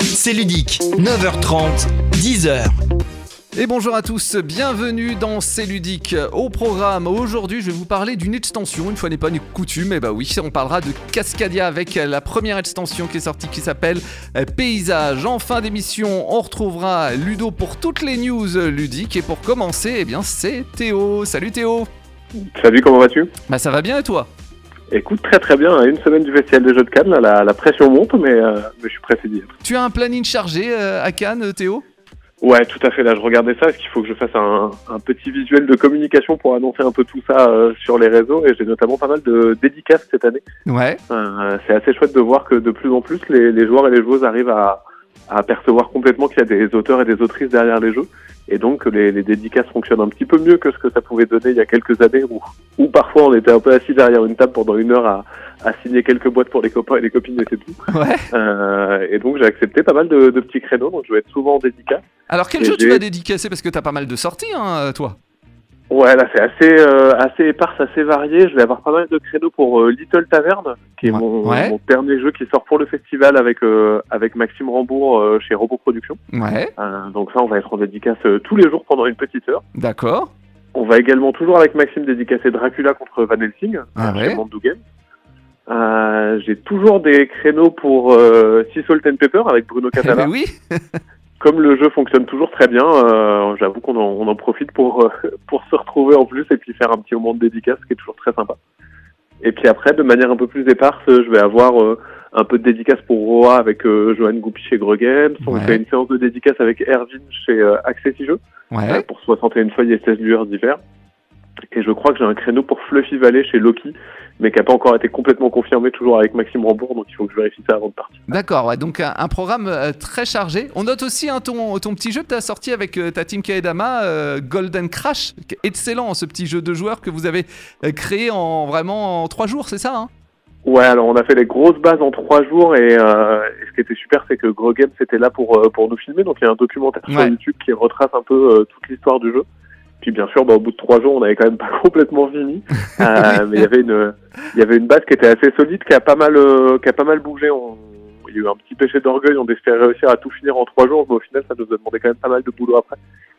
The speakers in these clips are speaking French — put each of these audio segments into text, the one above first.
C'est ludique, 9h30, 10h. Et bonjour à tous, bienvenue dans C'est ludique. Au programme, aujourd'hui, je vais vous parler d'une extension, une fois n'est pas une coutume, et bah oui, on parlera de Cascadia avec la première extension qui est sortie qui s'appelle Paysage. En fin d'émission, on retrouvera Ludo pour toutes les news ludiques. Et pour commencer, eh bien, c'est Théo. Salut Théo. Salut, comment vas-tu? Bah ça va bien et toi? Écoute, très très bien. Une semaine du festival de jeux de Cannes, là, la, la pression monte, mais, euh, mais je suis pressé d'y être. Tu as un planning chargé euh, à Cannes, Théo? Ouais, tout à fait. Là, je regardais ça parce qu'il faut que je fasse un, un petit visuel de communication pour annoncer un peu tout ça euh, sur les réseaux? Et j'ai notamment pas mal de dédicaces cette année. Ouais. Euh, c'est assez chouette de voir que de plus en plus, les, les joueurs et les joueuses arrivent à, à percevoir complètement qu'il y a des auteurs et des autrices derrière les jeux. Et donc, les, les dédicaces fonctionnent un petit peu mieux que ce que ça pouvait donner il y a quelques années où, où parfois on était un peu assis derrière une table pendant une heure à, à signer quelques boîtes pour les copains et les copines et c'est tout. Ouais. Euh, et donc j'ai accepté pas mal de, de petits créneaux, donc je vais être souvent en dédicace. Alors quel Et jeu tu vas dédicacer? Parce que t'as pas mal de sorties, hein, toi. Ouais, là c'est assez euh, assez éparse, assez varié. Je vais avoir pas mal de créneaux pour euh, Little Taverne, qui est Ouais. mon, Ouais. mon dernier jeu qui sort pour le festival avec euh, avec Maxime Rambourg chez Robot Productions. Ouais, donc ça, on va être en dédicace tous les jours pendant une petite heure. d'accord. On va également toujours avec Maxime dédicacer Dracula contre Van Helsing Ah ouais. chez Mandu Games. J'ai toujours des créneaux pour Sea Salt and Pepper avec Bruno Catala. oui. comme le jeu fonctionne toujours très bien, euh, j'avoue qu'on en, on en profite pour, euh, pour se retrouver en plus et puis faire un petit moment de dédicace, ce qui est toujours très sympa. Et puis après, de manière un peu plus éparse, je vais avoir euh, un peu de dédicace pour Roa avec Johan Goupy chez Games. On Ouais. fait une séance de dédicace avec Erwin chez Access Jeux Ouais. pour 61 feuilles et 16 lueurs d'hiver. Et je crois que j'ai un créneau pour Fluffy Valley chez Loki, mais qui n'a pas encore été complètement confirmé, toujours avec Maxime Rambourg, donc il faut que je vérifie ça avant de partir. D'accord, ouais, donc un, un programme euh, très chargé. On note aussi hein, ton, ton petit jeu que tu as sorti avec euh, ta team Kaedama, euh, Golden Crash. Excellent ce petit jeu de joueurs que vous avez créé en vraiment en trois jours, c'est ça hein? Ouais, alors on a fait les grosses bases en trois jours et, euh, et ce qui était super, c'est que Gros Games était là pour euh, pour nous filmer. Donc il y a un documentaire sur. YouTube qui retrace un peu euh, toute l'histoire du jeu. Puis bien sûr, bah, au bout de trois jours, on avait quand même pas complètement fini, Euh, mais il y avait une il y avait une base qui était assez solide, qui a pas mal euh, qui a pas mal bougé. On, il y a eu un petit péché d'orgueil, on espérait réussir à tout finir en trois jours, mais au final, ça nous a demandé quand même pas mal de boulot après.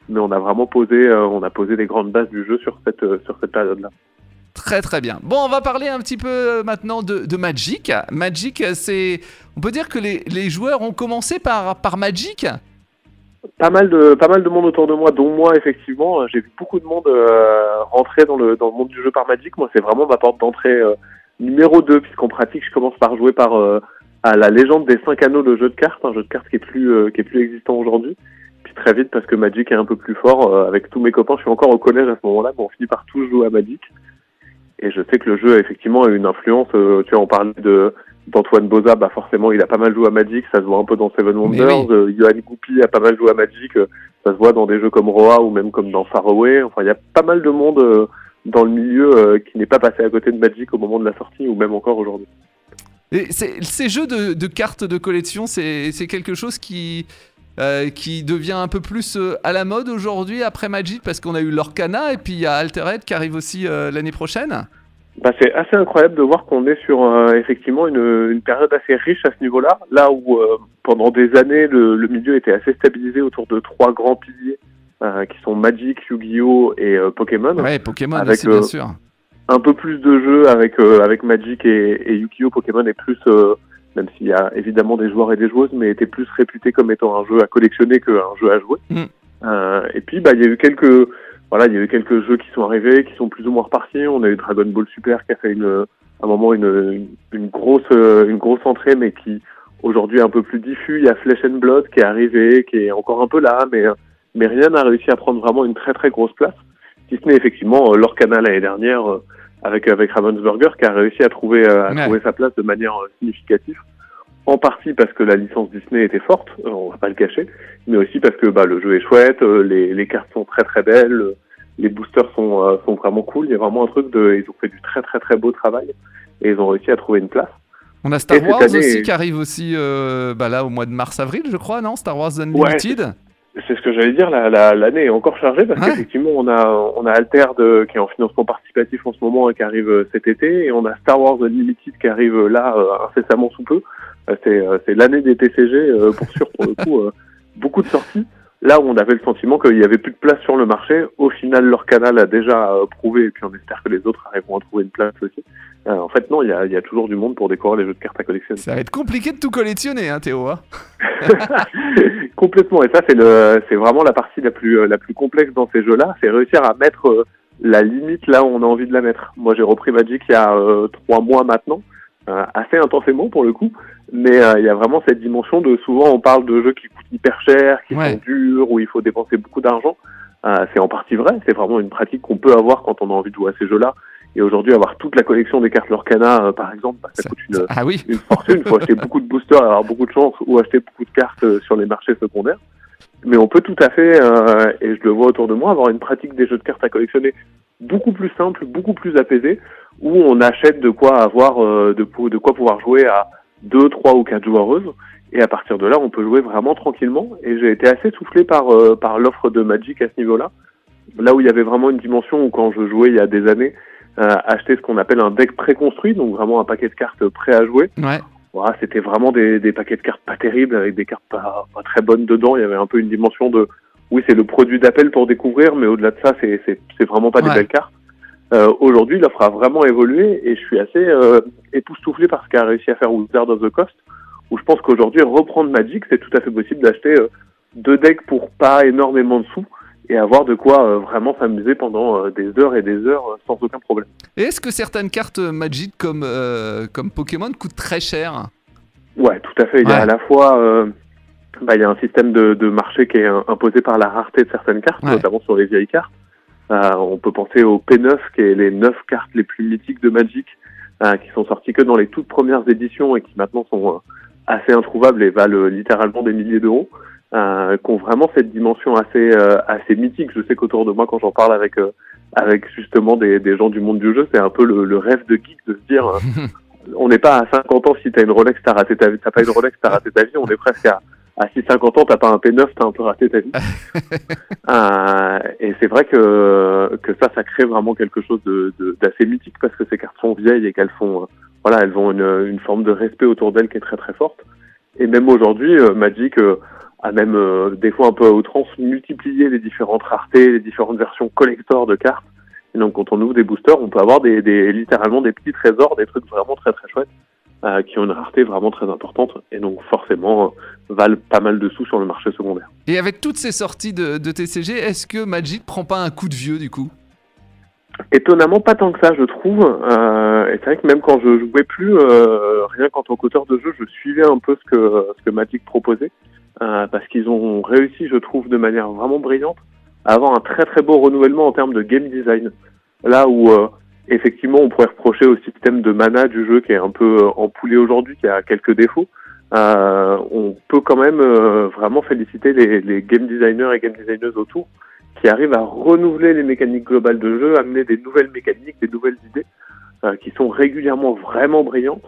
Mais on a vraiment posé euh, on a posé les grandes bases du jeu sur cette euh, sur cette période-là. Très très bien. Bon, on va parler un petit peu maintenant de, de Magic. Magic, c'est... On peut dire que les, les joueurs ont commencé par, par Magic? Pas mal de pas mal de monde autour de moi, dont moi effectivement. J'ai vu beaucoup de monde euh, rentrer dans le dans le monde du jeu par Magic. Moi, c'est vraiment ma porte d'entrée euh, numéro 2 puisqu'en pratique, je commence par jouer par euh, à la légende des cinq anneaux, le jeu de cartes, un jeu de cartes qui est plus euh, qui est plus existant aujourd'hui. Puis très vite parce que Magic est un peu plus fort. euh, avec tous mes copains, je suis encore au collège à ce moment-là, mais on finit par tous jouer à Magic. Et je sais que le jeu effectivement a une influence. euh, tu vois, on parlait de d'Antoine Boza, bah forcément il a pas mal joué à Magic, ça se voit un peu dans Seven Wonders. oui. Euh, Johan Goupy a pas mal joué à Magic, euh, ça se voit dans des jeux comme Roa ou même comme dans Faraway. Enfin, il y a pas mal de monde euh, dans le milieu qui n'est pas passé à côté de Magic au moment de la sortie ou même encore aujourd'hui. Et ces jeux de, de cartes de collection, c'est quelque chose qui, qui devient un peu plus à la mode aujourd'hui après Magic parce qu'on a eu l'Orcana et puis il y a Altered qui arrive aussi l'année prochaine. Bah, c'est assez incroyable de voir qu'on est sur euh, effectivement une, une période assez riche à ce niveau-là, là où euh, pendant des années le, le milieu était assez stabilisé autour de trois grands piliers euh, qui sont Magic, Yu-Gi-Oh et euh, Pokémon. Ouais, Pokémon Avec, aussi, bien euh, sûr. un peu plus de jeux avec euh, avec Magic et, et Yu-Gi-Oh Pokémon est plus euh, même s'il y a évidemment des joueurs et des joueuses mais était plus réputé comme étant un jeu à collectionner qu'un jeu à jouer. Mm. Euh, et puis bah il y a eu quelques voilà il y a eu quelques jeux qui sont arrivés qui sont plus ou moins repartis. On a eu Dragon Ball Super qui a fait une à un moment une une, une grosse euh, une grosse entrée mais qui aujourd'hui est un peu plus diffus. Il y a Flesh and Blood qui est arrivé qui est encore un peu là mais mais rien n'a réussi à prendre vraiment une très très grosse place si ce n'est effectivement euh, l'Orcana l'année dernière euh, avec avec Ravensburger qui a réussi à trouver euh, à Ouais. trouver sa place de manière euh, significative en partie parce que la licence Disney était forte euh, on va pas le cacher mais aussi parce que bah le jeu est chouette euh, les les cartes sont très très belles euh, les boosters sont euh, sont vraiment cool il y a vraiment un truc de ils ont fait du très très très beau travail et ils ont réussi à trouver une place On a Star et Wars année- aussi qui arrive aussi euh, bah là au mois de mars-avril, je crois, non Star Wars Unlimited C'est ce que j'allais dire, la- la- l'année est encore chargée parce Ouais. qu'effectivement on a on a Alter de, qui est en financement participatif en ce moment et qui arrive cet été et on a Star Wars Unlimited qui arrive là euh, incessamment sous peu. Euh, C'est euh, c'est l'année des TCG euh, pour sûr pour le coup. euh, beaucoup de sorties. Là où on avait le sentiment qu'il y avait plus de place sur le marché, au final leur canal a déjà prouvé et puis on espère que les autres arriveront à trouver une place aussi. Euh, en fait non, il y a, il y a toujours du monde pour décorer les jeux de cartes à collectionner. Ça va être compliqué de tout collectionner, hein, Théo. hein. Complètement. Et ça, c'est le, c'est vraiment la partie la plus, la plus complexe dans ces jeux-là. C'est réussir à mettre la limite là où on a envie de la mettre. Moi, j'ai repris Magic il y a euh, trois mois maintenant, assez intensément pour le coup. Mais euh, il y a vraiment cette dimension de souvent on parle de jeux qui coûtent hyper cher, qui Ouais. sont durs, où il faut dépenser beaucoup d'argent. Euh, c'est en partie vrai. C'est vraiment une pratique qu'on peut avoir quand on a envie de jouer à ces jeux-là. Et aujourd'hui, avoir toute la collection des cartes Lorcana, euh, par exemple, bah, ça, Ça- coûte une, ah oui, une fortune. Il faut acheter beaucoup de boosters, avoir beaucoup de chance ou acheter beaucoup de cartes euh, sur les marchés secondaires. Mais on peut tout à fait, euh, et je le vois autour de moi, avoir une pratique des jeux de cartes à collectionner beaucoup plus simple, beaucoup plus apaisée, où on achète de quoi avoir, euh, de, de quoi pouvoir jouer à deux, trois ou quatre joueuses. Et à partir de là, on peut jouer vraiment tranquillement. Et j'ai été assez soufflé par, euh, par l'offre de Magic à ce niveau-là. Là où il y avait vraiment une dimension où quand je jouais il y a des années, euh, acheter ce qu'on appelle un deck préconstruit, donc vraiment un paquet de cartes prêt à jouer. ouais. Voilà, c'était vraiment des, des paquets de cartes pas terribles avec des cartes pas, pas très bonnes dedans. Il y avait un peu une dimension de oui, c'est le produit d'appel pour découvrir, mais au-delà de ça, c'est c'est c'est vraiment pas des belles cartes. Euh, Aujourd'hui, l'offre a vraiment évolué et je suis assez euh, époustouflé par ce qu'a réussi à faire Wizard of the Coast. Où je pense qu'aujourd'hui, reprendre Magic, c'est tout à fait possible d'acheter euh, deux decks pour pas énormément de sous et avoir de quoi euh, vraiment s'amuser pendant euh, des heures et des heures sans aucun problème. Et est-ce que certaines cartes Magic comme, euh, comme Pokémon coûtent très cher? Ouais, tout à fait. Il y a Ouais. à la fois, bah, il y a un système de, de marché qui est imposé par la rareté de certaines cartes, Ouais. notamment sur les vieilles cartes. Euh, on peut penser au P9, qui est les neuf cartes les plus mythiques de Magic, euh, qui sont sorties que dans les toutes premières éditions et qui maintenant sont euh, assez introuvables et valent euh, littéralement des milliers d'euros, euh, qui ont vraiment cette dimension assez euh, assez mythique. Je sais qu'autour de moi, quand j'en parle avec euh, avec justement des, des gens du monde du jeu, c'est un peu le, le rêve de geek de se dire, on n'est pas à 50 ans si t'as une Rolex, t'as raté ta vie, t'as pas une Rolex, t'as raté ta vie. On est presque à à 6-50 ans, t'as pas un P9, t'as un peu raté ta vie. Euh, et c'est vrai que que ça, ça crée vraiment quelque chose de de- d'assez mythique parce que ces cartes sont vieilles et qu'elles font, euh, voilà, elles ont une, une forme de respect autour d'elles qui est très très forte. Et même aujourd'hui, euh, Magic euh, a même euh, des fois un peu à outrance multiplié les différentes raretés, les différentes versions collector de cartes. Et donc quand on ouvre des boosters, on peut avoir des, des littéralement des petits trésors, des trucs vraiment très très chouettes euh, qui ont une rareté vraiment très importante et donc forcément euh, valent pas mal de sous sur le marché secondaire. Et avec toutes ces sorties de, de TCG, est-ce que Magic prend pas un coup de vieux du coup? Étonnamment, pas tant que ça, je trouve. Euh, et c'est vrai que même quand je jouais plus, rien qu'en tant qu'auteur de jeu, je suivais un peu ce que ce que Magic proposait, parce qu'ils ont réussi, je trouve, de manière vraiment brillante, à avoir un très très beau renouvellement en termes de game design. Là où effectivement, on pourrait reprocher au système de mana du jeu qui est un peu euh, empoulé aujourd'hui, qui a quelques défauts. Euh, on peut quand même euh, vraiment féliciter les, les game designers et game designers autour qui arrivent à renouveler les mécaniques globales de jeu, amener des nouvelles mécaniques, des nouvelles idées, euh, qui sont régulièrement vraiment brillantes,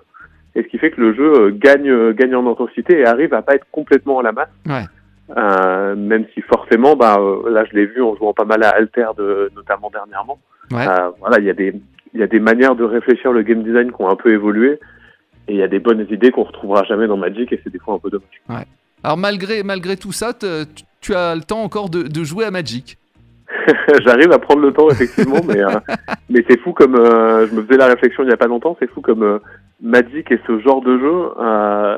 et ce qui fait que le jeu euh, gagne, euh, gagne en intensité et arrive à pas être complètement à la masse. Ouais. Euh, même si forcément, bah, euh, là je l'ai vu en jouant pas mal à Alter, de, notamment dernièrement. Ouais. Euh, voilà, il y a des il y a des manières de réfléchir le game design qui ont un peu évolué, et il y a des bonnes idées qu'on retrouvera jamais dans Magic, et c'est des fois un peu dommage. Alors malgré, malgré tout ça, tu- as le temps encore de, de jouer à Magic. J'arrive à prendre le temps effectivement, mais euh, mais c'est fou comme euh, je me faisais la réflexion il y a pas longtemps, c'est fou comme euh, Magic et ce genre de jeu euh,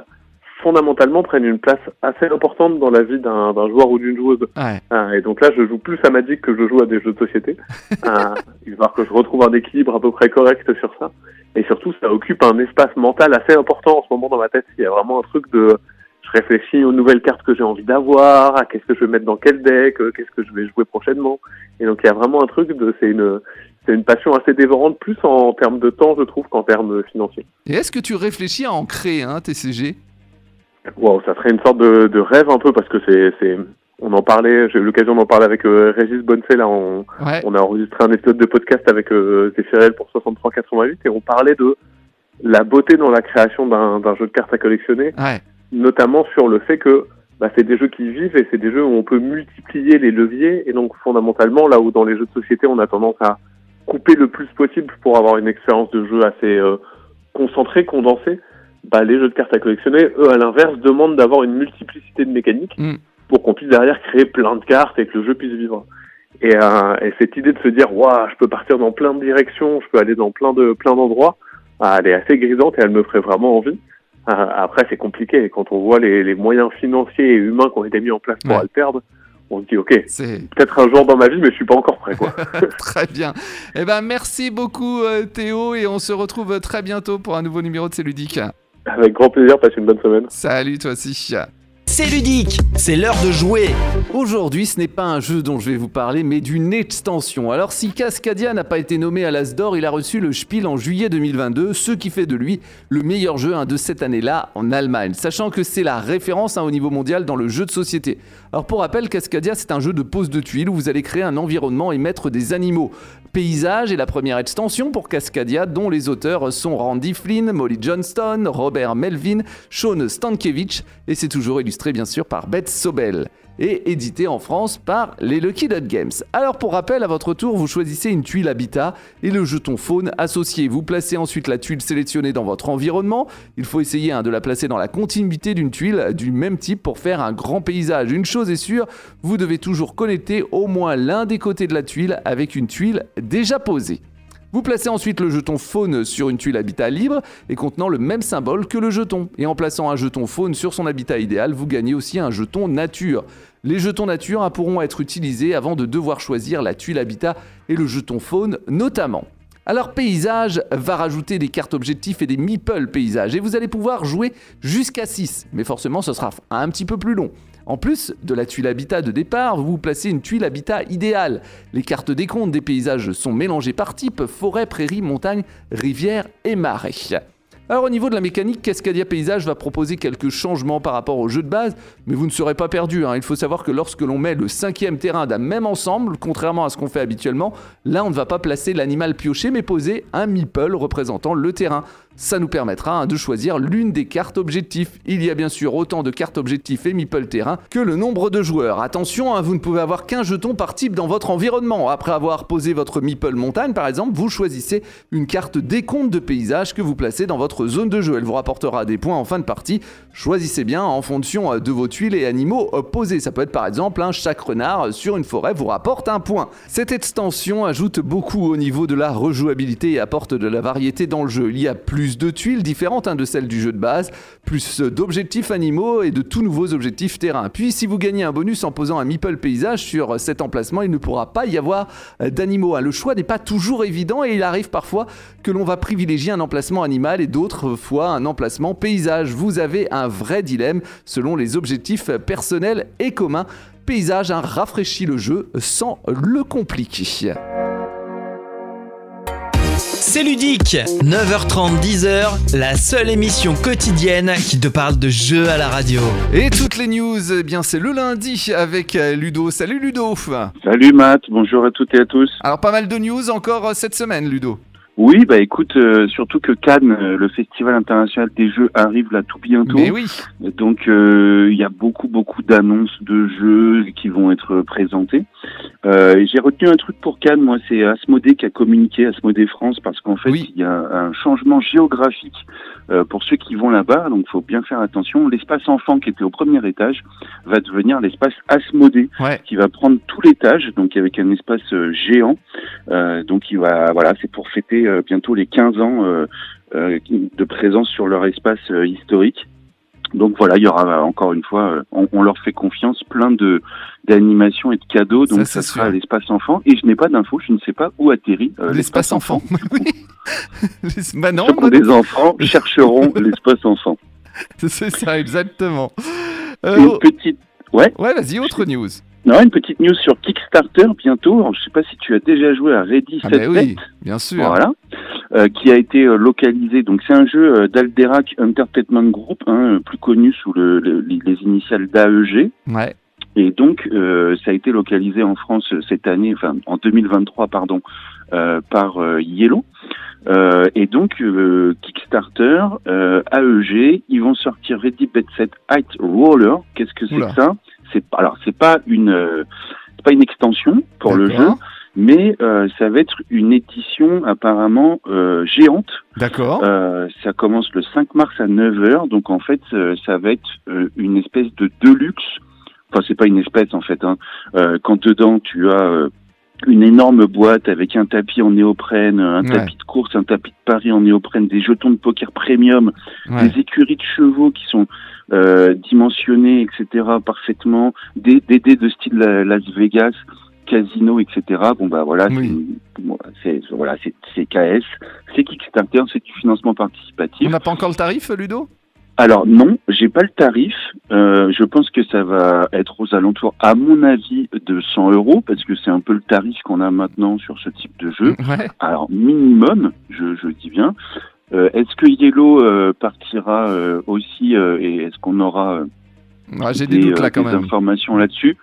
fondamentalement prennent une place assez importante dans la vie d'un joueur ou d'une joueuse. Ouais. Euh, et donc là, je joue plus à Magic que je joue à des jeux de société. Euh, il va falloir que je retrouve un équilibre à peu près correct sur ça. Et surtout, ça occupe un espace mental assez important en ce moment dans ma tête. Il y a vraiment un truc de je réfléchis aux nouvelles cartes que j'ai envie d'avoir, à qu'est-ce que je vais mettre dans quel deck, euh, qu'est-ce que je vais jouer prochainement. Et donc il y a vraiment un truc de c'est une c'est une passion assez dévorante plus en termes de temps je trouve qu'en termes financiers. Et est-ce que tu réfléchis à en créer un TCG Wow, ça serait une sorte de, de rêve un peu parce que c'est c'est on en parlait, j'ai eu l'occasion d'en parler avec euh, Régis Bonneset là on Ouais. on a enregistré un épisode de podcast avec euh, Zéphirel pour 63-88 et on parlait de la beauté dans la création d'un d'un jeu de cartes à collectionner Ouais. notamment sur le fait que bah, c'est des jeux qui vivent et c'est des jeux où on peut multiplier les leviers et donc fondamentalement là où dans les jeux de société on a tendance à couper le plus possible pour avoir une expérience de jeu assez euh, concentrée, condensée, bah, les jeux de cartes à collectionner, eux, à l'inverse, demandent d'avoir une multiplicité de mécaniques Mm. pour qu'on puisse derrière créer plein de cartes et que le jeu puisse vivre. Et, euh, et cette idée de se dire, waouh, je peux partir dans plein de directions, je peux aller dans plein de plein d'endroits, ah, elle est assez grisante et elle me ferait vraiment envie. Euh, après, c'est compliqué. Quand on voit les, les moyens financiers et humains qui ont été mis en place pour Ouais. le perdre, on se dit, ok, C'est peut-être un jour dans ma vie, mais je suis pas encore prêt, quoi. très bien. Eh ben, merci beaucoup euh, Théo et on se retrouve très bientôt pour un nouveau numéro de C'est ludique. Avec grand plaisir, passez une bonne semaine. Salut toi aussi. C'est ludique, c'est l'heure de jouer. Aujourd'hui, ce n'est pas un jeu dont je vais vous parler, mais d'une extension. Alors, si Cascadia n'a pas été nommé à l'As d'Or, il a reçu le Spiel en juillet 2022, ce qui fait de lui le meilleur jeu hein, de cette année-là en Allemagne, sachant que c'est la référence hein, au niveau mondial dans le jeu de société. Alors, pour rappel, Cascadia, c'est un jeu de pose de tuiles où vous allez créer un environnement et mettre des animaux. Paysage est la première extension pour Cascadia, dont les auteurs sont Randy Flynn, Molly Johnston, Robert Melvin, Sean Stankiewicz, et c'est toujours illustré bien sûr par Beth Sobel et édité en France par les Lucky Dot Games. Alors pour rappel, à votre tour, vous choisissez une tuile habitat et le jeton faune associé. Vous placez ensuite la tuile sélectionnée dans votre environnement. Il faut essayer hein, de la placer dans la continuité d'une tuile du même type pour faire un grand paysage. Une chose est sûre, vous devez toujours connecter au moins l'un des côtés de la tuile avec une tuile déjà posée. Vous placez ensuite le jeton faune sur une tuile habitat libre et contenant le même symbole que le jeton. Et en plaçant un jeton faune sur son habitat idéal, vous gagnez aussi un jeton nature. Les jetons nature hein, pourront être utilisés avant de devoir choisir la tuile habitat et le jeton faune notamment. Alors paysage va rajouter des cartes objectifs et des meeple paysage et vous allez pouvoir jouer jusqu'à 6, mais forcément ce sera un petit peu plus long. En plus de la tuile habitat de départ, vous placez une tuile habitat idéale. Les cartes décompte des paysages sont mélangées par type forêt, prairie, montagne, rivière et marais. Alors au niveau de la mécanique, Cascadia Paysage va proposer quelques changements par rapport au jeu de base, mais vous ne serez pas perdu. hein. Il faut savoir que lorsque l'on met le cinquième terrain d'un même ensemble, contrairement à ce qu'on fait habituellement, là on ne va pas placer l'animal pioché, mais poser un meeple représentant le terrain. Ça nous permettra hein, de choisir l'une des cartes objectifs. Il y a bien sûr autant de cartes objectifs et meeple terrain que le nombre de joueurs. Attention, hein, vous ne pouvez avoir qu'un jeton par type dans votre environnement. Après avoir posé votre meeple montagne par exemple, vous choisissez une carte décompte de paysage que vous placez dans votre zone de jeu. Elle vous rapportera des points en fin de partie. Choisissez bien en fonction euh, de vos tuiles et animaux euh, posés. Ça peut être par exemple un chaque renard sur une forêt vous rapporte un point. Cette extension ajoute beaucoup au niveau de la rejouabilité et apporte de la variété dans le jeu. Il y a plus de tuiles différentes hein, de celles du jeu de base, plus d'objectifs animaux et de tout nouveaux objectifs terrain. Puis si vous gagnez un bonus en posant un meeple paysage sur cet emplacement, il ne pourra pas y avoir euh, d'animaux. hein. Le choix n'est pas toujours évident et il arrive parfois que l'on va privilégier un emplacement animal et d'autres fois un emplacement paysage. Vous avez un vrai dilemme selon les objectifs personnels et communs. Paysage hein, rafraîchit le jeu sans le compliquer. C'est ludique, 9h30, 10h, la seule émission quotidienne qui te parle de jeux à la radio. Et toutes les news, eh bien c'est le lundi avec euh, Ludo. Salut Ludo Salut Matt, bonjour à toutes et à tous. Alors pas mal de news encore euh, cette semaine Ludo. Oui, bah écoute, euh, surtout que Cannes, euh, le Festival international des jeux, arrive là tout bientôt. Mais oui, Donc euh, il y a beaucoup beaucoup d'annonces de jeux qui vont être présentés. J'ai retenu un truc pour Cannes, moi c'est Asmodée qui a communiqué, Asmodée France, parce qu'en fait Oui. il y a un changement géographique pour ceux qui vont là-bas, donc faut bien faire attention. L'espace enfant qui était au premier étage va devenir l'espace Asmodée, ouais. qui va prendre tout l'étage, donc avec un espace géant. Donc il va, voilà, c'est pour fêter bientôt les 15 ans euh, euh, de présence sur leur espace euh, historique. Donc voilà, il y aura euh, encore une fois, euh, on, on leur fait confiance, plein de d'animations et de cadeaux. Donc ça, sera sûr. l'espace enfant. Et je n'ai pas d'infos, je ne sais pas où atterrit euh, l'espace enfant. oui. Les- bah non, Ceux bah des enfants chercheront l'espace enfant. c'est ça exactement. Euh, Une petite, ouais, vas-y, autre news. Non, une petite news sur Kickstarter bientôt. Alors, je sais pas si tu as déjà joué à Ready Ah Set bah Bet. oui, bien sûr. Voilà, Euh, qui a été euh, localisé. Donc c'est un jeu euh, d'Alderac Entertainment Group, hein, euh, plus connu sous le, le- les les initiales d'AEG. Ouais, Et donc euh, ça a été localisé en France cette année, enfin en 2023 pardon, euh, par Yellow. Euh, et donc euh, Kickstarter, euh, AEG, ils vont sortir Ready Bet Set Height Roller. Qu'est-ce que c'est que ça? C'est pas alors c'est pas une euh, pas une extension pour le jeu. mais euh, ça va être une édition apparemment euh, géante. D'accord. Euh, ça commence le 5 mars à 9h, donc en fait ça va être une espèce de deluxe. Enfin c'est pas une espèce en fait. Hein. Quand dedans tu as une énorme boîte avec un tapis en néoprène, un Ouais. tapis de course, un tapis de Paris en néoprène, des jetons de poker premium, Ouais. des écuries de chevaux qui sont euh, dimensionnées, etc., parfaitement, des, des dés de style Las Vegas, casino, etc. Bon bah voilà, c'est Oui. voilà, c'est c'est KS, c'est Kickstarter, c'est du financement On participatif. n'a pas encore le tarif, Ludo? Alors non, j'ai pas le tarif. Euh, je pense que ça va être aux alentours, à mon avis, de 100 euros parce que c'est un peu le tarif qu'on a maintenant sur ce type de jeu. Ouais. Alors minimum, je, je dis bien. Euh, est-ce que Yellow euh, partira euh, aussi euh, et est-ce qu'on aura euh, Ouais, des doutes là quand des même. informations là-dessus?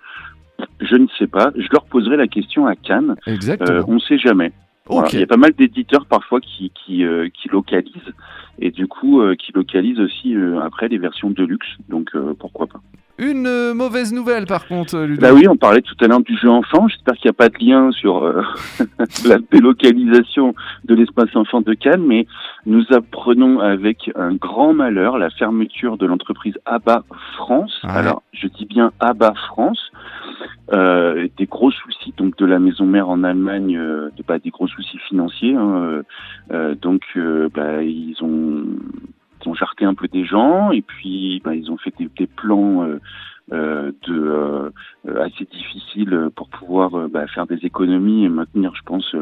Je ne sais pas. Je leur poserai la question à Cannes. Euh, Exactement. on ne sait jamais. Voilà. Il y a pas mal d'éditeurs parfois qui qui, euh, qui localisent et du coup euh, qui localisent aussi euh, après les versions de luxe. Donc euh, pourquoi pas. Une euh, mauvaise nouvelle par contre, Ludo. Bah oui, on parlait tout à l'heure du jeu enfant. J'espère qu'il n'y a pas de lien sur euh, la délocalisation de l'espace enfant de Cannes, mais nous apprenons avec un grand malheur la fermeture de l'entreprise ABBA France. Ouais. Alors, je dis bien ABBA France. Euh, des gros soucis donc de la maison mère en Allemagne, euh, bah, des gros soucis financiers. hein, euh, euh, donc, euh, bah, ils ont ils ont jarté un peu des gens et puis bah, ils ont fait des, des plans euh, de assez difficiles pour pouvoir bah, faire des économies et maintenir, je pense,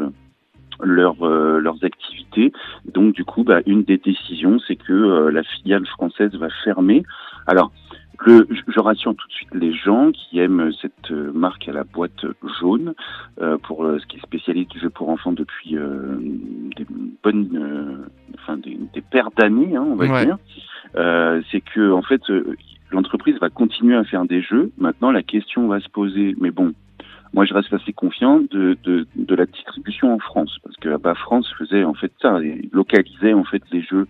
leur, euh, leurs activités. Donc du coup, bah, une des décisions, c'est que euh, la filiale française va fermer. Alors, le, je- rassure tout de suite les gens qui aiment cette euh, marque à la boîte jaune euh, pour euh, ce qui est spécialiste du jeu pour enfants depuis euh, des bonnes, euh, enfin des, des paires d'années, hein, on va Ouais. dire. Euh, c'est que en fait, euh, l'entreprise va continuer à faire des jeux. Maintenant, la question va se poser, mais bon, moi je reste assez confiant de, de, de la distribution en France, parce que bah, France faisait en fait ça, il localisait en fait les jeux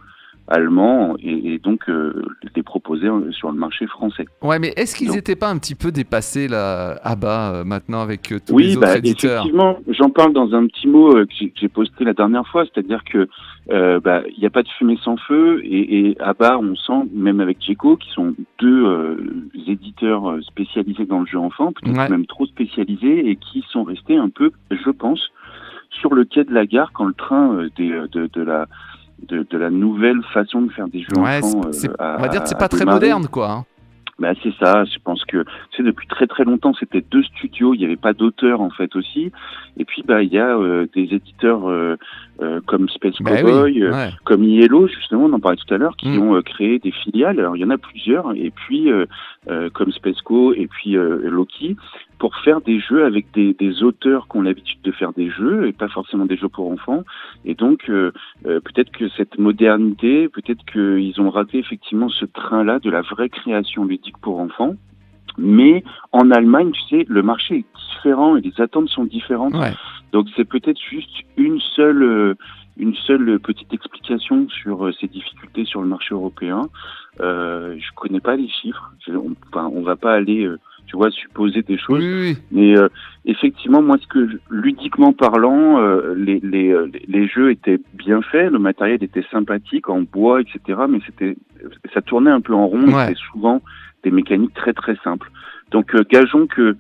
allemands et, et donc euh, les proposait euh, sur le marché français. Ouais, mais est-ce qu'ils Donc- étaient pas un petit peu dépassés là, à bas euh, maintenant avec euh, tous Oui, les autres bah, éditeurs? effectivement, j'en parle dans un petit mot euh, que j'ai- posté la dernière fois, c'est-à-dire que euh, bah, il n'y a pas de fumée sans feu et, et à bas, on sent, même avec Djeco, qui sont deux euh, éditeurs spécialisés dans le jeu enfant, peut-être Ouais. même trop spécialisés et qui sont restés un peu, je pense, sur le quai de la gare quand le train des, de, de la de, de la nouvelle façon de faire des jeux Ouais, enfants. c'est- c'est- euh, on va dire que c'est pas très moderne quoi. hein. Bah, c'est ça, je pense que sais depuis très très longtemps c'était deux studios, il n'y avait pas d'auteur en fait aussi. Et puis bah il y a euh, des éditeurs euh, euh, comme Space Bah Cowboy, oui, euh, ouais. comme Yellow justement, on en parlait tout à l'heure, qui Mm. ont euh, créé des filiales. Alors il y en a plusieurs et puis euh, euh, comme Spaceco et puis euh, Loki pour faire des jeux avec des, des auteurs qui ont l'habitude de faire des jeux et pas forcément des jeux pour enfants. Et donc euh, euh, peut-être que cette modernité, peut-être qu'ils ont raté effectivement ce train-là de la vraie création ludique pour enfants. Mais en Allemagne, tu sais, le marché est différent et les attentes sont différentes. Ouais. Donc c'est peut-être juste une seule, euh, une seule petite explication sur euh, ces difficultés sur le marché européen. Euh, je connais pas les chiffres. Je- on, enfin, on va pas aller, euh, tu vois, supposer des choses. oui, oui. Mais euh, effectivement, moi, ce que je- ludiquement parlant, euh, les, les, euh, les jeux étaient bien faits, le matériel était sympathique en bois, etc. Mais c'était, ça tournait un peu en rond. Ouais. C'était souvent des mécaniques très très simples. Donc, euh, gageons que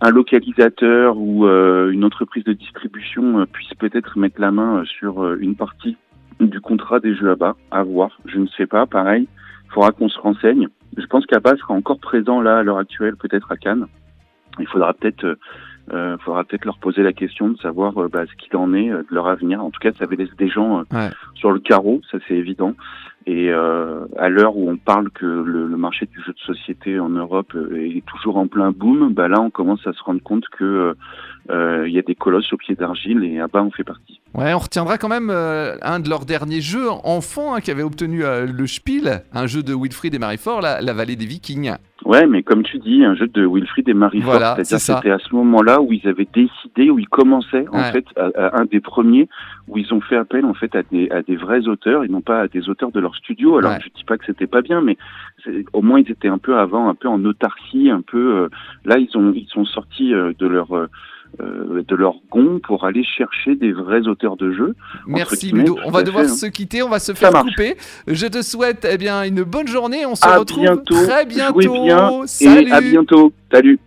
un localisateur ou une entreprise de distribution puisse peut-être mettre la main sur une partie du contrat des jeux à bas. À voir. Je ne sais pas. Pareil, il faudra qu'on se renseigne. Je pense qu'Abba sera encore présent là à l'heure actuelle, peut-être à Cannes. Il faudra peut-être euh, euh, faudra peut-être leur poser la question de savoir euh, bah, ce qu'il en est euh, de leur avenir. En tout cas, ça avait laissé des gens euh, Ouais. sur le carreau, ça c'est évident. Et euh, à l'heure où on parle que le, marché du jeu de société en Europe euh, est toujours en plein boom, bah là on commence à se rendre compte que euh, il y a des colosses au pied d'argile et Abba en fait partie. Ouais, on retiendra quand même un de leurs derniers jeux enfants hein, qui avait obtenu le Spiel, un jeu de Wilfried et Marie-Fort, la, la vallée des Vikings. Ouais, mais comme tu dis, un jeu de Wilfried et Marie Voilà, c'est-à-dire c'était à ce moment-là où ils avaient décidé, où ils commençaient en Ouais. fait à, à un des premiers où ils ont fait appel en fait à des à des vrais auteurs et non pas à des auteurs de leur studio. Alors Ouais. je dis pas que c'était pas bien, mais au moins ils étaient un peu avant, un peu en autarcie, un peu. euh, là ils ont ils sont sortis euh, de leur euh, euh, de leur gond pour aller chercher des vrais auteurs de jeux. Merci Ludo. On va devoir fait, hein. se quitter, on va se faire couper. Je te souhaite eh bien une bonne journée. On se À retrouve bientôt. très bientôt. bien Salut. et à bientôt. Salut.